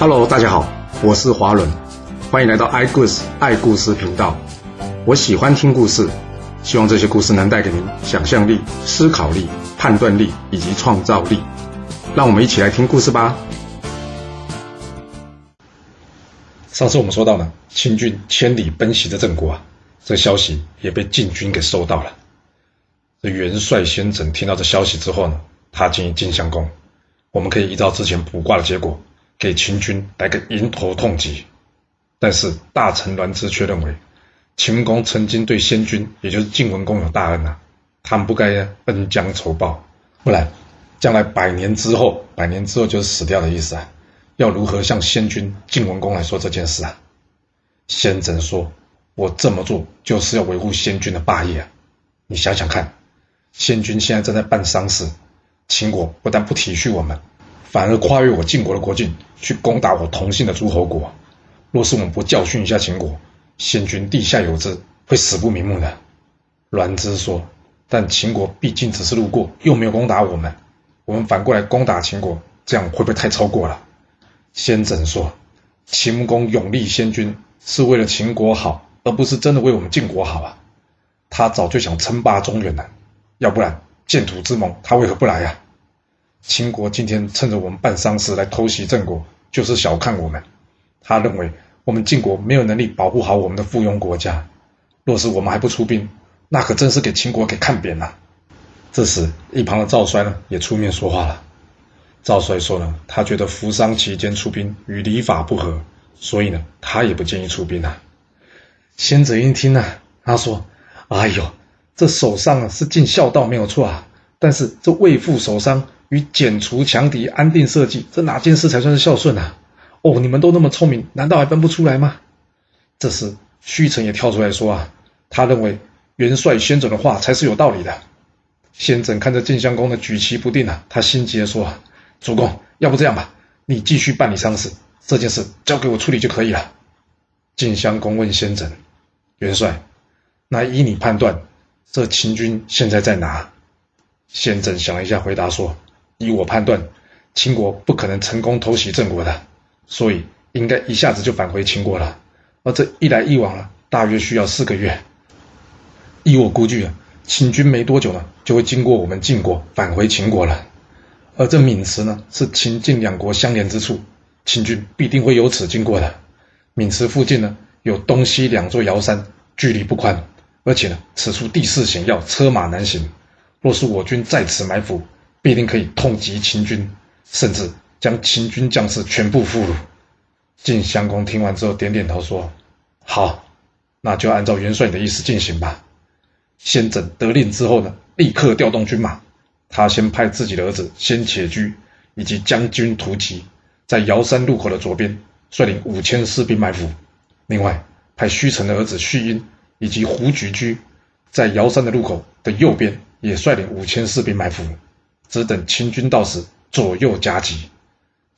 Hello，大家好，我是华伦，欢迎来到爱故事爱故事频道。我喜欢听故事，希望这些故事能带给您想象力、思考力、判断力以及创造力。让我们一起来听故事吧。上次我们说到呢，清军千里奔袭的郑国啊，这消息也被晋军给收到了。这元帅先轸听到这消息之后呢，他建议晋襄公，我们可以依照之前卜卦的结果，给秦军来个迎头痛击。但是大臣栾枝却认为，秦公曾经对先君，也就是晋文公有大恩啊，他们不该恩将仇报，不然将来百年之后，百年之后就是死掉的意思啊。要如何向先君晋文公来说这件事啊？先轸说：“我这么做就是要维护先君的霸业啊！你想想看。”先君现在正在办丧事，秦国不但不体恤我们，反而跨越我晋国的国境去攻打我同姓的诸侯国。若是我们不教训一下秦国，先君地下有知，会死不瞑目的。栾枝说：“但秦国毕竟只是路过，又没有攻打我们，我们反过来攻打秦国，这样会不会太超过了？”先轸说：“秦公永立先君，是为了秦国好，而不是真的为我们晋国好啊！他早就想称霸中原了。”要不然，建土之盟他为何不来呀？秦国今天趁着我们办丧事来偷袭郑国，就是小看我们。他认为我们晋国没有能力保护好我们的附庸国家。若是我们还不出兵，那可真是给秦国给看扁了。这时，一旁的赵衰呢也出面说话了。赵衰说呢，他觉得扶丧期间出兵与礼法不合，所以呢，他也不建议出兵啊。先者一听呢，他说：“哎呦。”这守丧啊是尽孝道没有错啊，但是这为父守丧与剪除强敌、安定社稷，这哪件事才算是孝顺啊？哦，你们都那么聪明，难道还分不出来吗？这时虚臣也跳出来说啊，他认为元帅先轸的话才是有道理的。先轸看着晋襄公的举棋不定啊，他心急的说啊：“主公，要不这样吧，你继续办理丧事，这件事交给我处理就可以了。”晋襄公问先轸：“元帅，那依你判断？”这秦军现在在哪？先轸想了一下，回答说：“以我判断，秦国不可能成功偷袭郑国的，所以应该一下子就返回秦国了。而这一来一往啊，大约需要四个月。依我估计啊，秦军没多久呢，就会经过我们晋国返回秦国了。而这渑池呢，是秦晋两国相连之处，秦军必定会由此经过的。渑池附近呢，有东西两座瑶山，距离不宽。”而且呢，此处地势险要，车马难行。若是我军在此埋伏，必定可以痛击秦军，甚至将秦军将士全部俘虏。晋襄公听完之后，点点头说：“好，那就按照元帅的意思进行吧。”先轸得令之后呢，立刻调动军马。他先派自己的儿子先且居以及将军屠吉，在瑶山路口的左边率领五千士兵埋伏。另外，派虚臣的儿子胥英。以及胡举居在瑶山的路口的右边，也率领五千士兵埋伏，只等秦军到时左右夹击。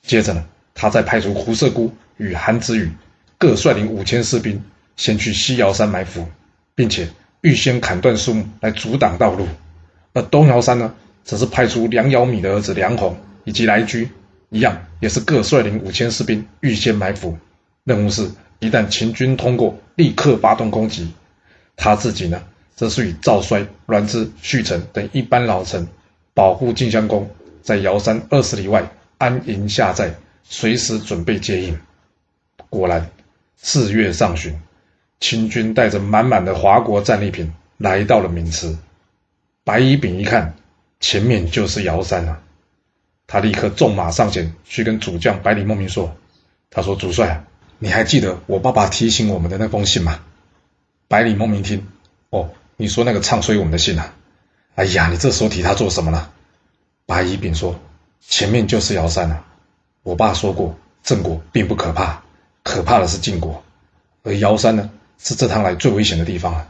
接着呢，他再派出胡射孤与韩子羽各率领五千士兵，先去西瑶山埋伏，并且预先砍断树木来阻挡道路。而东瑶山呢，则是派出梁尧米的儿子梁宏以及来居，一样也是各率领五千士兵预先埋伏。任务是，一旦秦军通过，立刻发动攻击。他自己呢，则是与赵衰、栾枝、胥臣等一般老臣，保护晋襄公在瑶山二十里外安营下寨，随时准备接应。果然，四月上旬，秦军带着满满的华国战利品来到了渑池。白乙丙一看，前面就是瑶山啊！他立刻纵马上前去跟主将百里孟明说：“他说，主帅，你还记得我爸爸提醒我们的那封信吗？”百里孟明听，哦，你说那个唱衰我们的信啊？哎呀，你这时候提他做什么呢？白乙丙说：“前面就是瑶山啊。我爸说过，郑国并不可怕，可怕的是晋国，而瑶山呢，是这趟来最危险的地方啊。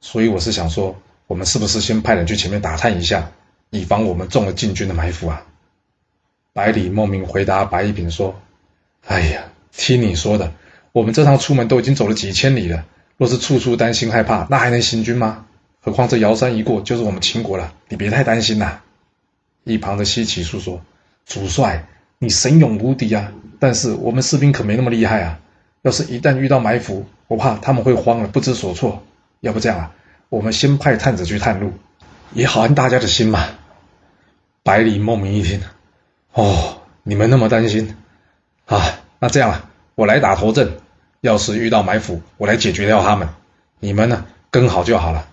所以我是想说，我们是不是先派人去前面打探一下，以防我们中了晋军的埋伏啊？”百里莫名回答白乙丙说：“哎呀，听你说的，我们这趟出门都已经走了几千里了。”若是处处担心害怕，那还能行军吗？何况这瑶山一过就是我们秦国了，你别太担心呐。一旁的西岐叔说：“主帅，你神勇无敌啊！但是我们士兵可没那么厉害啊！要是一旦遇到埋伏，我怕他们会慌了，不知所措。要不这样啊，我们先派探子去探路，也好安大家的心嘛。”百里梦明一听，哦，你们那么担心啊？那这样啊，我来打头阵。要是遇到埋伏，我来解决掉他们。你们呢，跟好就好了。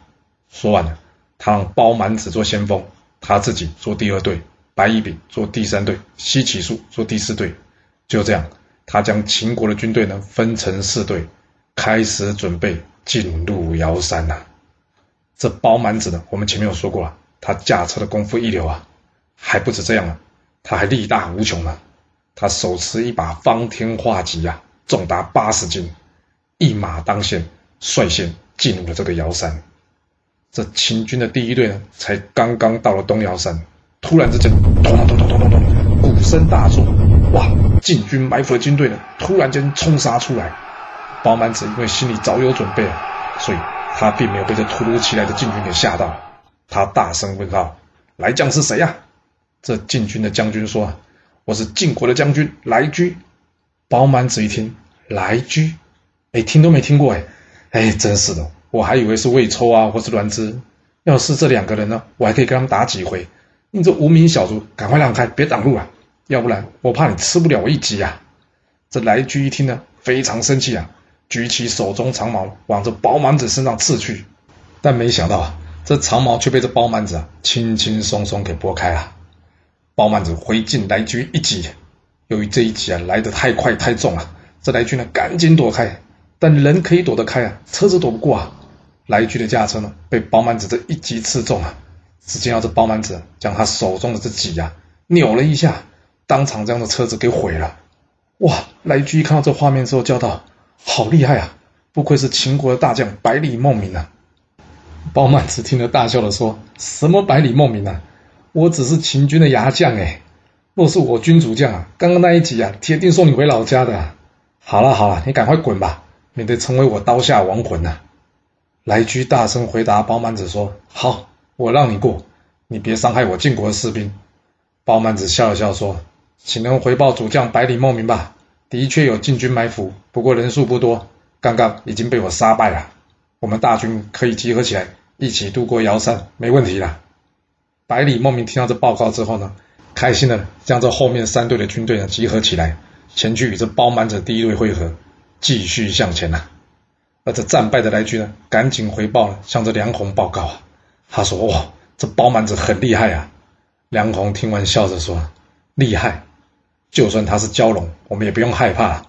说完了，他让包满子做先锋，他自己做第二队，白乙丙做第三队，西岐树做第四队。就这样，他将秦国的军队呢分成四队，开始准备进入瑶山呐。这包满子呢，我们前面有说过了，他驾车的功夫一流啊。还不止这样啊，他还力大无穷啊！他手持一把方天画戟呀，重达八十斤，一马当先，率先进入了这个瑶山。这秦军的第一队呢，才刚刚到了东瑶山，突然之间，咚咚咚咚咚咚，鼓声大作，哇！晋军埋伏的军队呢，突然间冲杀出来。包满子因为心里早有准备啊，所以他并没有被这突如其来的晋军给吓到。他大声问道：“来将是谁呀？”这晋军的将军说：“啊我是晋国的将军来居。”包满子一听，来居，哎，听都没听过，哎，哎，真是的，我还以为是魏抽啊，或是栾枝。要是这两个人呢，我还可以跟他们打几回。你这无名小卒，赶快让开，别挡路啊！要不然我怕你吃不了我一击啊！这来居一听呢，非常生气啊，举起手中长矛，往这包满子身上刺去。但没想到啊，这长矛却被这包满子啊，轻轻松松给拨开了。包满子回敬来居一击，由于这一击啊来得太快太重啊，这来居呢赶紧躲开，但人可以躲得开啊，车子躲不过啊。来军的驾车呢被包满子这一击刺中啊，只见到这包满子将他手中的这戟呀扭了一下，当场将这车子给毁了。哇！来居一看到这画面之后叫道：“好厉害啊！不愧是秦国的大将百里孟明啊！”包满子听了大笑的说：“什么百里孟明啊？”我只是秦军的牙将哎，若是我军主将啊，刚刚那一集啊，铁定送你回老家的。好了好了，你赶快滚吧，免得成为我刀下亡魂呐！来居大声回答包满子说：“好，我让你过，你别伤害我晋国的士兵。”包满子笑了笑说：“请能回报主将百里孟明吧，的确有晋军埋伏，不过人数不多，刚刚已经被我杀败了。我们大军可以集合起来，一起渡过瑶山，没问题了。”百里莫名听到这报告之后呢，开心的将这后面三队的军队呢集合起来，前去与这包满者第一队会合，继续向前呐。而这战败的来军呢，赶紧回报了，向这梁红报告啊。他说：“哇，这包满子很厉害啊。”梁红听完笑着说：“厉害，就算他是蛟龙，我们也不用害怕。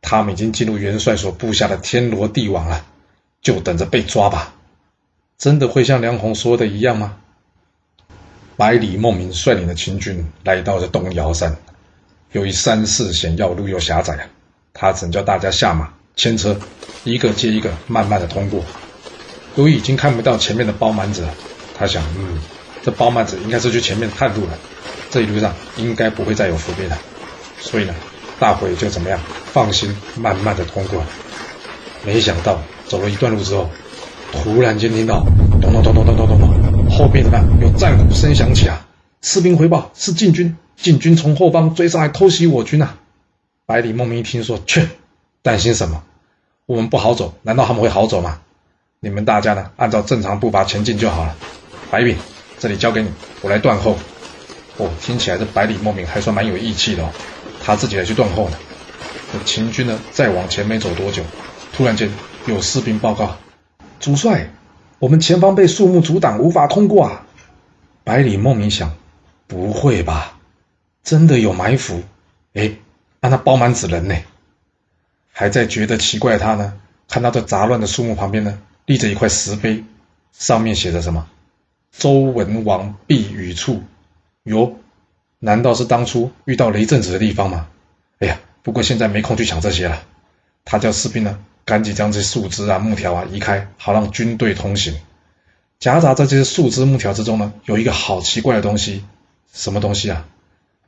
他们已经进入元帅所布下的天罗地网了，就等着被抓吧。”真的会像梁红说的一样吗？百里孟明率领的秦军来到了东瑶山，由于山势险要，路又狭窄啊，他只叫大家下马牵车，一个接一个慢慢的通过。由于已经看不到前面的包满子了，他想，嗯，这包满子应该是去前面探路了，这一路上应该不会再有伏兵了，所以呢，大伙就怎么样，放心慢慢的通过。没想到走了一段路之后，突然间听到咚咚咚咚咚咚咚。后边怎么样？有战鼓声响起啊！士兵回报是晋军，晋军从后方追上来偷袭我军啊！百里孟明一听说，去，担心什么？我们不好走，难道他们会好走吗？你们大家呢，按照正常步伐前进就好了。白炳，这里交给你，我来断后。哦，听起来这百里孟明还算蛮有义气的哦，他自己来去断后呢。秦军呢，再往前没走多久，突然间有士兵报告，主帅。我们前方被树木阻挡，无法通过啊！百里梦明想，不会吧？真的有埋伏？哎，让他包满纸人呢？还在觉得奇怪，他呢，看到这杂乱的树木旁边呢，立着一块石碑，上面写着什么？周文王避雨处。哟，难道是当初遇到雷震子的地方吗？哎呀，不过现在没空去想这些了。他叫士兵呢。赶紧将这些树枝啊、木条啊移开，好让军队通行。夹杂在这些树枝、木条之中呢，有一个好奇怪的东西，什么东西啊？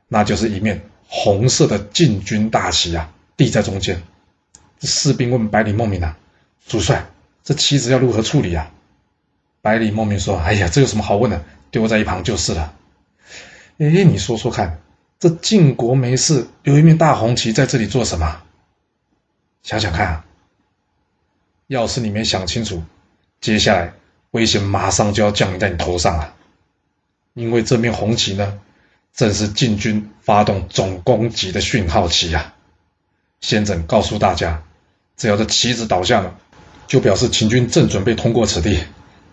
那就是一面红色的禁军大旗啊，立在中间。士兵问百里孟明啊：“主帅，这旗子要如何处理啊？”百里孟明说：“哎呀，这有什么好问的？丢在一旁就是了。”哎，你说说看，这晋国没事，有一面大红旗在这里做什么？想想看啊，要是你没想清楚，接下来危险马上就要降临在你头上了。因为这面红旗呢，正是晋军发动总攻击的讯号旗啊！先轸告诉大家，只要这旗子倒下了，就表示秦军正准备通过此地，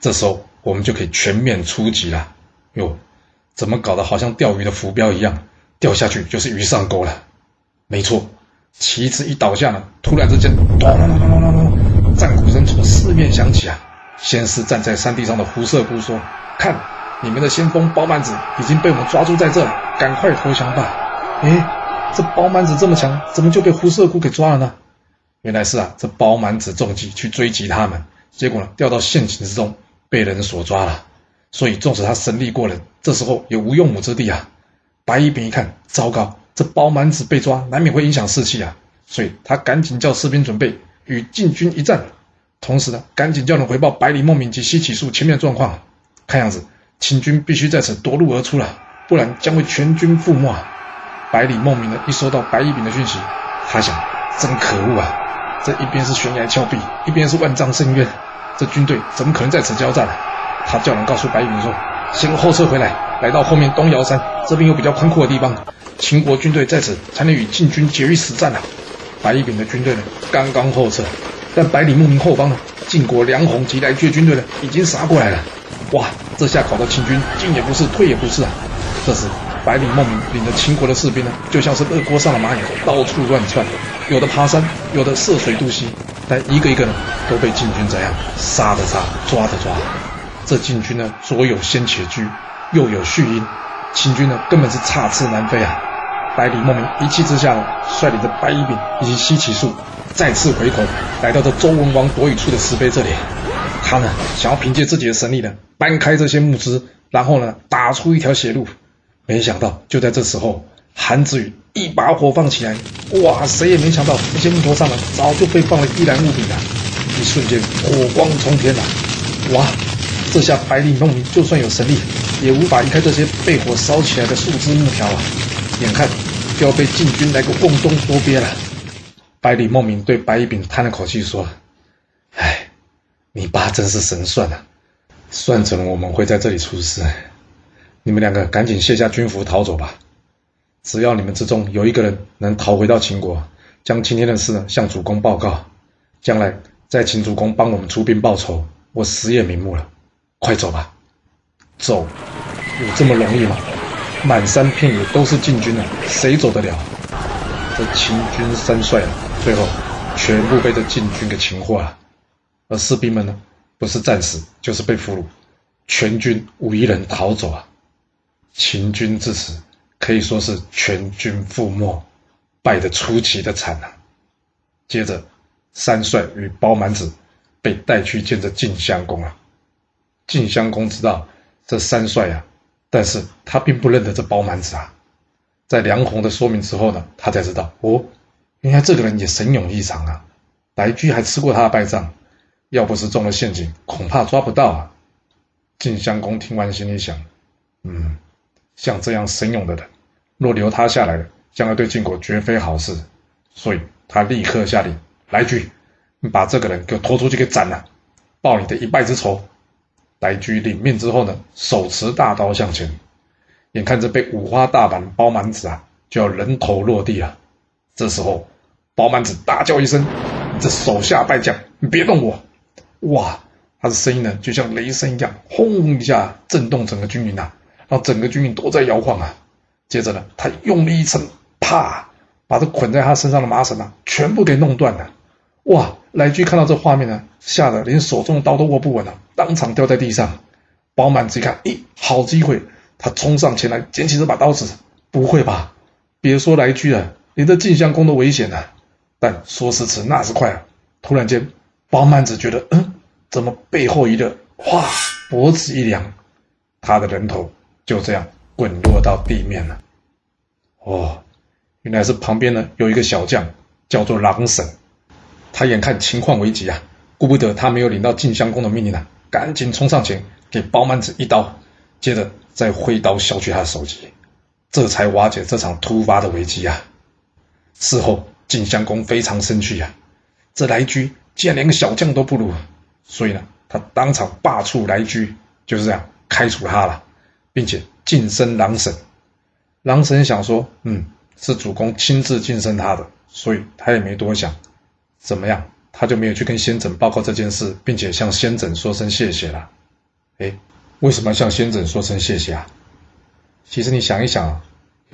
这时候我们就可以全面出击了。哟，怎么搞得好像钓鱼的浮标一样？掉下去就是鱼上钩了，没错。旗子一倒下呢，突然之间，咚咚咚咚咚咚，战鼓声从四面响起啊！先是站在山地上的胡射姑说：“看，你们的先锋包满子已经被我们抓住在这了，赶快投降吧！”哎，这包满子这么强，怎么就被胡射姑给抓了呢？原来是啊，这包满子中计去追击他们，结果呢掉到陷阱之中，被人所抓了。所以纵使他神力过人，这时候也无用武之地啊！白乙丙一看，糟糕，这包满子被抓，难免会影响士气啊！所以他赶紧叫士兵准备与晋军一战，同时呢，赶紧叫人回报百里孟明及西起树前面的状况。看样子，秦军必须在此夺路而出了，不然将会全军覆没。百里孟明呢，一收到白乙丙的讯息，他想：真可恶啊！这一边是悬崖峭壁，一边是万丈深渊，这军队怎么可能在此交战？他叫人告诉白乙丙说：先后撤回来。来到后面东瑶山这边有比较宽阔的地方，秦国军队在此才能与晋军决一死战啊！白乙丙的军队呢，刚刚后撤，但百里牧民后方呢，晋国梁鸿及来军军队呢，已经杀过来了。哇，这下搞得秦军进也不是，退也不是啊！这时，百里孟明领着秦国的士兵呢，就像是热锅上的蚂蚁，到处乱窜，有的爬山，有的涉水渡溪，但一个一个呢，都被晋军怎样杀的杀，抓的抓。这晋军呢，左有先且居。右有续音，秦军呢根本是插翅难飞啊！百里孟明一气之下，率领着白乙丙以及西岐树再次回头，来到这周文王躲雨处的石碑这里。他呢想要凭借自己的神力呢，搬开这些木枝，然后呢打出一条血路。没想到就在这时候，韩子宇一把火放起来，哇！谁也没想到这些木头上呢早就被放了易燃物品了，一瞬间火光冲天了，哇！这下百里孟明就算有神力，也无法移开这些被火烧起来的树枝木条啊！眼看就要被晋军来个瓮中捉鳖了。百里孟明对白一丙叹了口气说：“哎，你爸真是神算啊，算准了我们会在这里出事。你们两个赶紧卸下军服逃走吧。只要你们之中有一个人能逃回到秦国，将今天的事向主公报告，将来再请主公帮我们出兵报仇，我死也瞑目了。”快走吧，走，有这么容易吗？满山遍野都是晋军啊，谁走得了？这秦军三帅啊，最后全部被这晋军给擒获了，而士兵们呢，不是战死就是被俘虏，全军无一人逃走啊！秦军至此可以说是全军覆没，败得出奇的惨啊！接着，三帅与包满子被带去见着晋襄公啊。晋襄公知道这三帅啊，但是他并不认得这包满子啊。在梁鸿的说明之后呢，他才知道哦，原来这个人也神勇异常啊。白居还吃过他的败仗，要不是中了陷阱，恐怕抓不到啊。晋襄公听完心里想，嗯，像这样神勇的人，若留他下来，将来对晋国绝非好事。所以他立刻下令：来居，你把这个人给我拖出去给斩了，报你的一败之仇。白居领命之后呢，手持大刀向前，眼看着被五花大绑的包满子啊，就要人头落地了。这时候，包满子大叫一声：“这手下败将，你别动我！”哇，他的声音呢，就像雷声一样，轰一下震动整个军营呐，让整个军营都在摇晃啊。接着呢，他用力一撑，啪，把这捆在他身上的麻绳啊，全部给弄断了。哇！来居看到这画面呢，吓得连手中的刀都握不稳了，当场掉在地上。包满子一看，咦，好机会！他冲上前来，捡起这把刀子。不会吧？别说来居了，连这晋襄公都危险了。但说时迟，那时快啊！突然间，包满子觉得，嗯，怎么背后一热，哗，脖子一凉，他的人头就这样滚落到地面了。哦，原来是旁边呢有一个小将，叫做狼神。他眼看情况危急啊，顾不得他没有领到晋襄公的命令啊，赶紧冲上前给包满子一刀，接着再挥刀削去他的首级。这才瓦解这场突发的危机啊。事后，晋襄公非常生气啊，这来居竟然连个小将都不如，所以呢，他当场罢黜来居，就是这样开除他了，并且晋升郎神。郎神想说，嗯，是主公亲自晋升他的，所以他也没多想，怎么样，他就没有去跟先轸报告这件事，并且向先轸说声谢谢了。哎，为什么向先轸说声谢谢啊？其实你想一想，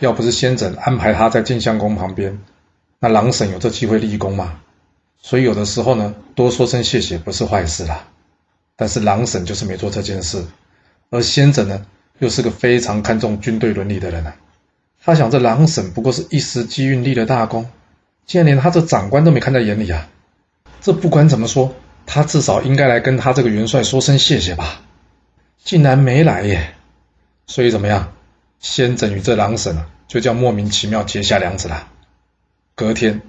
要不是先轸安排他在晋襄公旁边，那郎神有这机会立功吗？所以有的时候呢，多说声谢谢不是坏事啦。但是狼婶就是没做这件事，而先者呢，又是个非常看重军队伦理的人啊。他想，这狼婶不过是一时机运立了大功，竟然连他这长官都没看在眼里啊！这不管怎么说，他至少应该来跟他这个元帅说声谢谢吧。竟然没来耶！所以怎么样？先轸与这狼婶啊，就叫莫名其妙结下梁子了。隔天，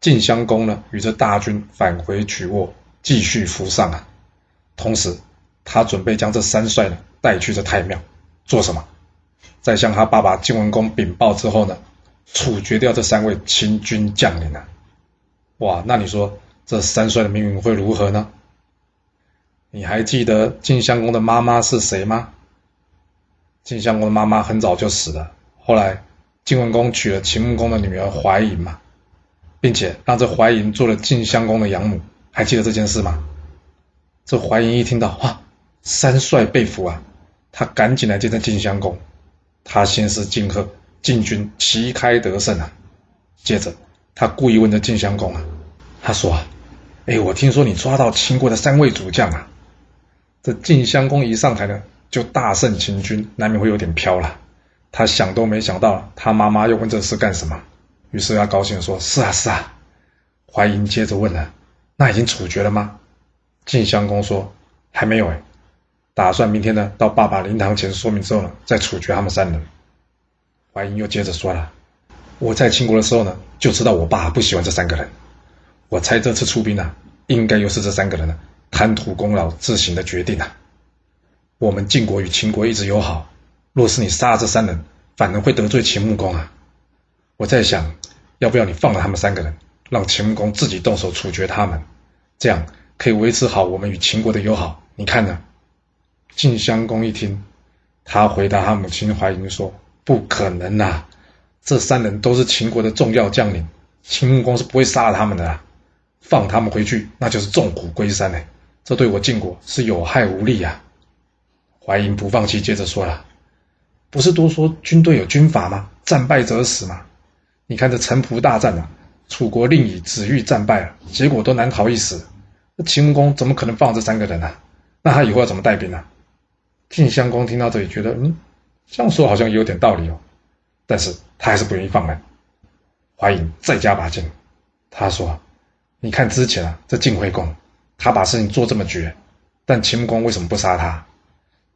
晋襄公呢与这大军返回曲沃，继续服上啊。同时，他准备将这三帅呢带去这太庙，做什么？在向他爸爸晋文公禀报之后呢，处决掉这三位秦军将领啊！哇，那你说这三帅的命运会如何呢？你还记得晋襄公的妈妈是谁吗？晋襄公的妈妈很早就死了，后来晋文公娶了秦穆公的女儿怀嬴嘛，并且让这怀嬴做了晋襄公的养母，还记得这件事吗？这怀嬴一听到哇，三帅被俘啊，他赶紧来见这晋襄公，他先是敬贺晋军旗开得胜啊，接着他故意问这晋襄公啊，他说啊，哎，我听说你抓到秦国的三位主将啊。这晋襄公一上台呢，就大胜秦军，难免会有点飘了。他想都没想到，他妈妈又问这事干什么？于是他高兴说：“是啊，是啊。”怀嬴接着问了：“那已经处决了吗？”晋襄公说：“还没有哎，打算明天呢，到爸爸灵堂前说明之后呢，再处决他们三人。”怀嬴又接着说了：“我在秦国的时候呢，就知道我爸不喜欢这三个人。我猜这次出兵呢，应该又是这三个人了。”贪图功劳自行的决定啊！我们晋国与秦国一直友好，若是你杀了这三人，反而会得罪秦穆公啊！我在想，要不要你放了他们三个人，让秦穆公自己动手处决他们，这样可以维持好我们与秦国的友好。你看呢？晋襄公一听，他回答他母亲怀嬴说：“不可能啊！这三人都是秦国的重要将领，秦穆公是不会杀了他们的。放他们回去，那就是纵虎归山呢。”这对我晋国是有害无利啊！怀嬴不放弃，接着说了：“不是都说军队有军法吗？战败者死嘛。你看这城濮大战啊，楚国令尹子玉战败了，结果都难逃一死。那秦穆公怎么可能放这三个人呢？那他以后要怎么带兵呢？”晋襄公听到这里，觉得嗯，这样说好像有点道理哦。但是他还是不愿意放人。怀嬴再加把劲，他说：“你看之前啊，这晋惠公。”他把事情做这么绝，但秦穆公为什么不杀他？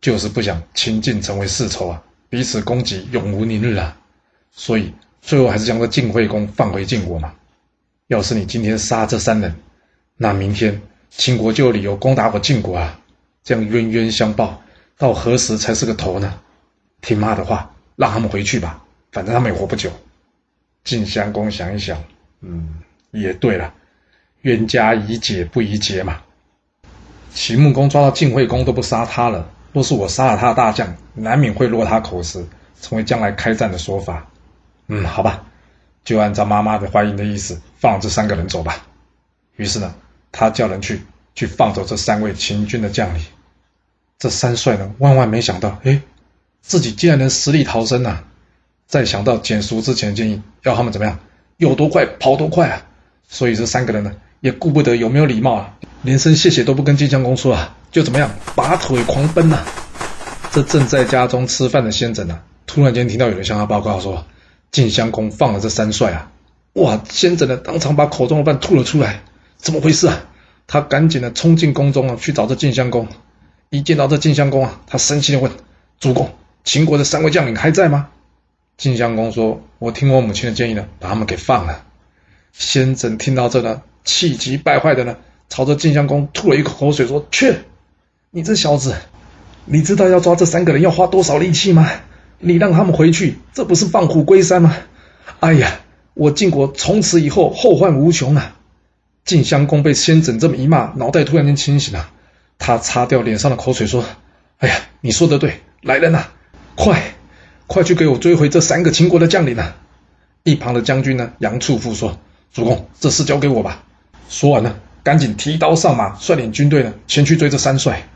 就是不想秦晋成为世仇啊，彼此攻击永无宁日啊。所以最后还是将这晋惠公放回晋国嘛。要是你今天杀这三人，那明天秦国就有理由攻打我晋国啊。这样冤冤相报，到何时才是个头呢？听妈的话，让他们回去吧，反正他们也活不久。晋襄公想一想，嗯，也对了。冤家宜解不宜结嘛。秦穆公抓到晋惠公都不杀他了，若是我杀了他的大将，难免会落他口实，成为将来开战的说法。嗯，好吧，就按照妈妈的怀疑的意思，放这三个人走吧。于是呢，他叫人去去放走这三位秦军的将领。这三帅呢，万万没想到，哎，自己竟然能死里逃生呐！再想到简叔之前建议，要他们怎么样，有多快跑多快啊！所以这三个人呢。也顾不得有没有礼貌啊，连声谢谢都不跟晋襄公说啊，就怎么样拔腿狂奔呐！这正在家中吃饭的先轸啊，突然间听到有人向他报告说，晋襄公放了这三帅啊！哇，先轸呢当场把口中的饭吐了出来，怎么回事啊？他赶紧的冲进宫中啊，去找这晋襄公。一见到这晋襄公啊，他生气的问：“主公，秦国的三位将领还在吗？”晋襄公说：“我听我母亲的建议呢，把他们给放了。”先轸听到这呢。气急败坏的呢，朝着晋襄公吐了一口口水，说：“去，你这小子，你知道要抓这三个人要花多少力气吗？你让他们回去，这不是放虎归山吗？哎呀，我晋国从此以后后患无穷啊！晋襄公被先轸这么一骂，脑袋突然间清醒了，他擦掉脸上的口水说：“哎呀，你说的对，来人呐，快，快去给我追回这三个秦国的将领啊！”一旁的将军呢，杨处父说：“主公，这事交给我吧。”说完了，赶紧提刀上马，率领军队呢前去追这三帅。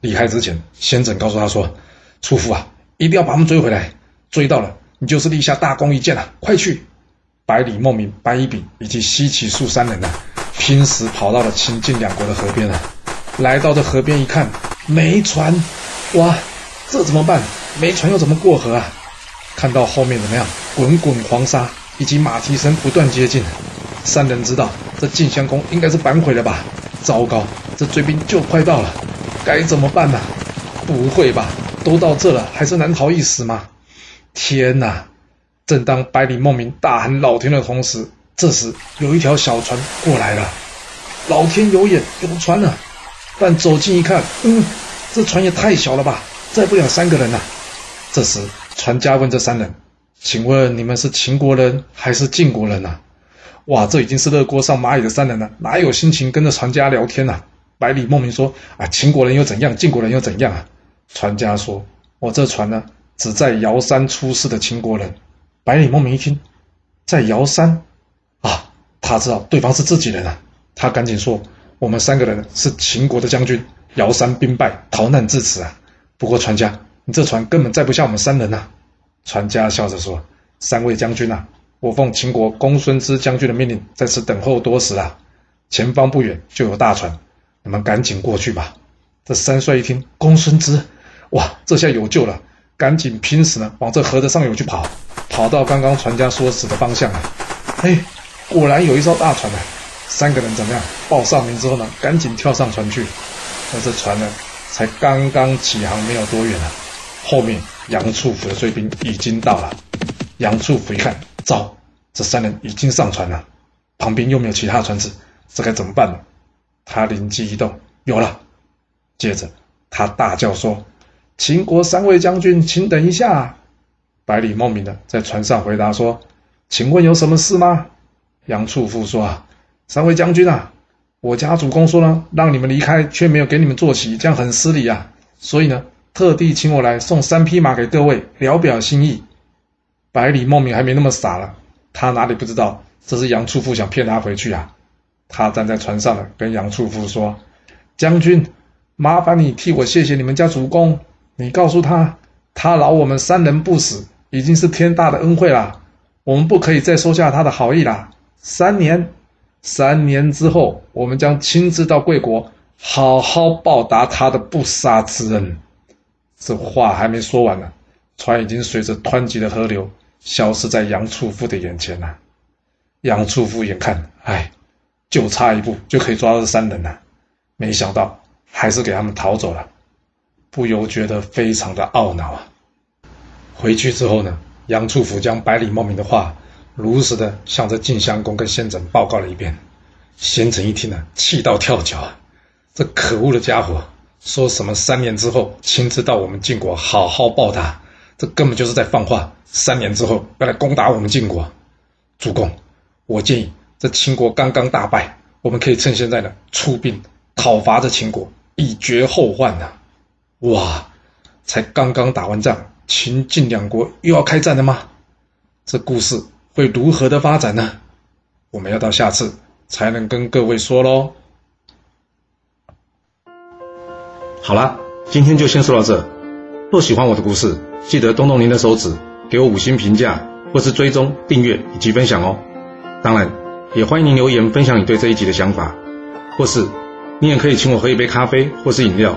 离开之前，先轸告诉他说：“处父啊，一定要把他们追回来，追到了，你就是立下大功一件了。快去！”百里莫明、白乙丙以及西岐树三人呢，拼死跑到了秦晋两国的河边啊。来到这河边一看，没船，哇，这怎么办？没船又怎么过河啊？看到后面怎么样？滚滚黄沙以及马蹄声不断接近，三人知道这晋襄公应该是反悔了吧？糟糕，这追兵就快到了，该怎么办呢？不会吧？都到这了，还是难逃一死吗？天哪！正当百里孟明大喊老天的同时，这时有一条小船过来了。老天有眼，有船了。但走近一看，嗯，这船也太小了吧，载不了三个人呐。这时船家问这三人：“请问你们是秦国人还是晋国人呐？”哇，这已经是热锅上蚂蚁的三人了，哪有心情跟着船家聊天呐？百里孟明说：“啊，秦国人又怎样？晋国人又怎样啊？”船家说：“我这船呢，只在尧山出世的秦国人。”百里孟明一听，在尧山，啊，他知道对方是自己人啊，他赶紧说：“我们三个人是秦国的将军，尧山兵败，逃难至此啊。不过船家，你这船根本载不下我们三人呐。”船家笑着说：“三位将军呐，我奉秦国公孙支将军的命令，在此等候多时了。前方不远就有大船，你们赶紧过去吧。”这三帅一听，公孙支，哇，这下有救了，赶紧拼死呢，往这河的上游去跑。跑到刚刚船家说死的方向啊！哎，果然有一艘大船呢。三个人怎么样？报上名之后呢，赶紧跳上船去。那这船呢，才刚刚起航没有多远啊，后面杨处府的追兵已经到了。杨处府一看，糟，这三人已经上船了，旁边又没有其他船只，这该怎么办呢？他灵机一动，有了。接着他大叫说：“秦国三位将军，请等一下。”百里孟明的在船上回答说：“请问有什么事吗？”杨处父说：“啊，三位将军啊，我家主公说呢，让你们离开，却没有给你们坐骑，这样很失礼啊。所以呢，特地请我来送三匹马给各位，聊表心意。”百里孟明还没那么傻了，他哪里不知道这是杨处父想骗他回去啊？他站在船上了，跟杨处父说：“将军，麻烦你替我谢谢你们家主公，你告诉他，他饶我们三人不死。”已经是天大的恩惠了，我们不可以再收下他的好意了。三年，三年之后，我们将亲自到贵国，好好报答他的不杀之恩。这话还没说完呢，船已经随着湍急的河流消失在杨处父的眼前了。杨处父眼看，哎，就差一步就可以抓到这三人了，没想到还是给他们逃走了，不由觉得非常的懊恼啊。回去之后呢，杨处甫将百里茂明的话如实的向着晋襄公跟先轸报告了一遍。先轸一听呢，气到跳脚啊！这可恶的家伙说什么三年之后亲自到我们晋国好好报答，这根本就是在放话，三年之后要来攻打我们晋国。主公，我建议这秦国刚刚大败，我们可以趁现在呢出兵讨伐这秦国，以绝后患呐！哇，才刚刚打完仗。秦晋两国又要开战了吗？这故事会如何的发展呢？我们要到下次才能跟各位说喽。好了，今天就先说到这。若喜欢我的故事，记得动动您的手指，给我五星评价，或是追踪、订阅以及分享哦。当然，也欢迎您留言分享你对这一集的想法，或是你也可以请我喝一杯咖啡或是饮料，